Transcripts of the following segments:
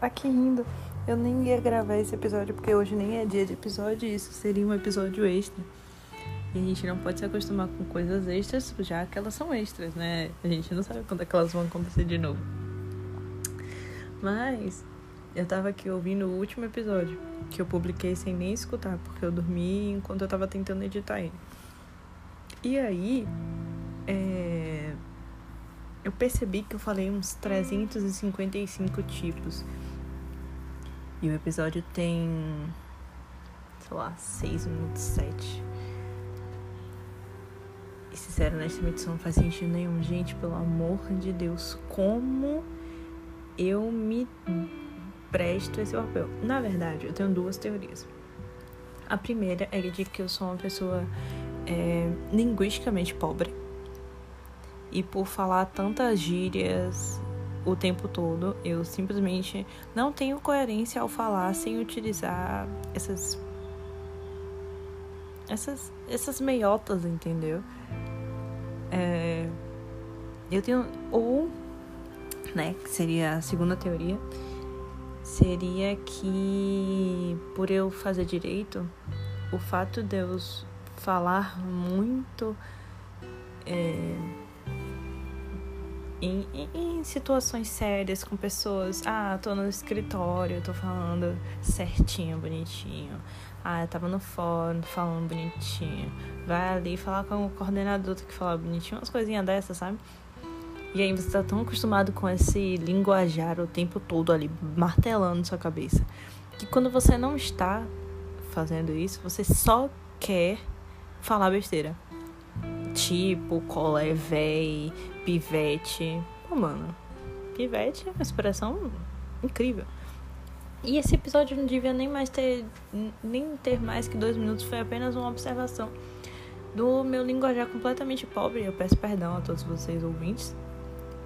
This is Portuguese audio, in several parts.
aqui rindo. Eu nem ia gravar esse episódio porque hoje nem é dia de episódio isso seria um episódio extra. E a gente não pode se acostumar com coisas extras, já que elas são extras, né? A gente não sabe quando é que elas vão acontecer de novo. Mas eu tava aqui ouvindo o último episódio, que eu publiquei sem nem escutar, porque eu dormi enquanto eu tava tentando editar ele. E aí, é... eu percebi que eu falei uns 355 tipos. E o episódio tem, sei lá, 6 minutos, 7. E sincero, nessa edição não faz sentido nenhum. Gente, pelo amor de Deus, como eu me presto esse papel? Na verdade, eu tenho duas teorias. A primeira é de que eu sou uma pessoa é, linguisticamente pobre. E por falar tantas gírias o tempo todo. Eu simplesmente não tenho coerência ao falar sem utilizar essas essas essas meiotas, entendeu? É, eu tenho ou né, que seria a segunda teoria, seria que por eu fazer direito, o fato de eu falar muito é, em, em, situações sérias com pessoas. Ah, tô no escritório, tô falando certinho, bonitinho. Ah, eu tava no fórum falando bonitinho. Vai ali falar com o coordenador que fala bonitinho, umas coisinhas dessas, sabe? E aí você tá tão acostumado com esse linguajar o tempo todo ali, martelando sua cabeça, que quando você não está fazendo isso, você só quer falar besteira. Tipo, colé, véi, pivete. Pô, mano, pivete é uma expressão incrível. E esse episódio não devia nem mais ter nem ter mais que dois minutos, foi apenas uma observação do meu linguajar completamente pobre. Eu peço perdão a todos vocês ouvintes.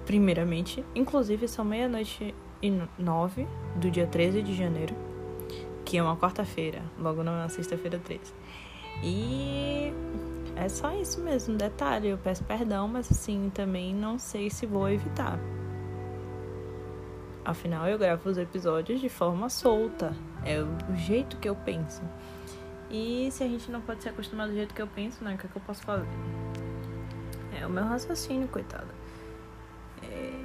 Primeiramente, inclusive são meia-noite e nove do dia 13 de janeiro, que é uma quarta-feira, logo não é uma sexta-feira 13. E é só isso mesmo, detalhe. Eu peço perdão, mas assim, também não sei se vou evitar. Afinal, eu gravo os episódios de forma solta. É o jeito que eu penso. E se a gente não pode se acostumar do jeito que eu penso, né? O que, é que eu posso fazer? É o meu raciocínio, coitado. É...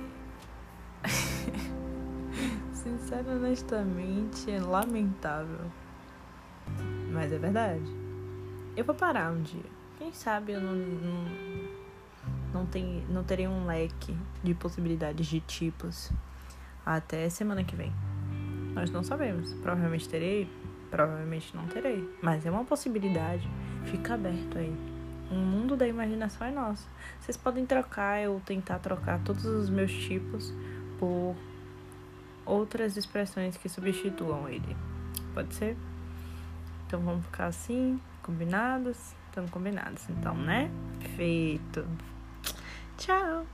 Sincero, honestamente, é lamentável. Mas é verdade. Eu vou parar um dia. Quem sabe eu não, não, não, tem, não terei um leque de possibilidades de tipos até semana que vem. Nós não sabemos. Provavelmente terei, provavelmente não terei. Mas é uma possibilidade. Fica aberto aí. O mundo da imaginação é nosso. Vocês podem trocar, eu tentar trocar todos os meus tipos por outras expressões que substituam ele. Pode ser? Então vamos ficar assim, combinados? Estamos combinados, então, né? Feito. Tchau!